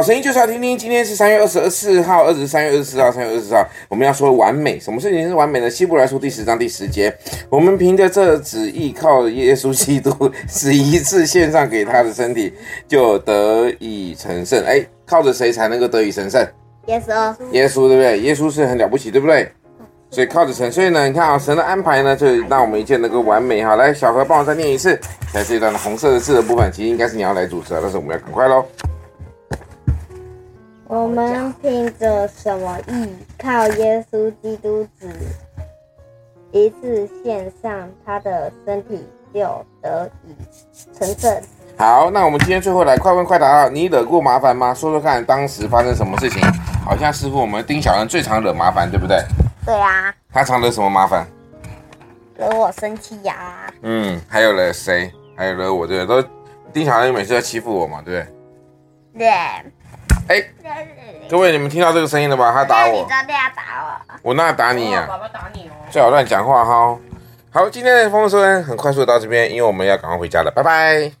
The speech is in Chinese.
好声音就是要听听。今天是三月二十四号，二十三月二十四号，三月二十四号，我们要说完美。什么事情是完美的？希伯来书第十章第十节，我们凭着这旨意，靠耶稣基督，是一次献上给他的身体，就得以成圣。哎，靠着谁才能够得以成圣？耶稣，耶稣对不对？耶稣是很了不起，对不对？所以靠着神，所以呢，你看啊，神的安排呢，就让我们一切能够完美哈。来，小何帮我再念一次，在这一段的红色的字的部分，其实应该是你要来主持啊，但是我们要赶快喽。我们凭着什么义？靠耶稣基督子一次献上他的身体，就得以成圣。好，那我们今天最后来快问快答啊！你惹过麻烦吗？说说看，当时发生什么事情？好像似乎我们丁小恩最常惹麻烦，对不对？对啊，他常惹什么麻烦？惹我生气呀、啊。嗯，还有惹谁？还有惹我，对不对？都丁小恩每次要欺负我嘛，对不对？对。哎，各位，你们听到这个声音了吧？他打我。你真的要打我？我哪打你呀、啊？爸爸打你哦。最好乱讲话哈。好，今天的丰收很快速的到这边，因为我们要赶快回家了，拜拜。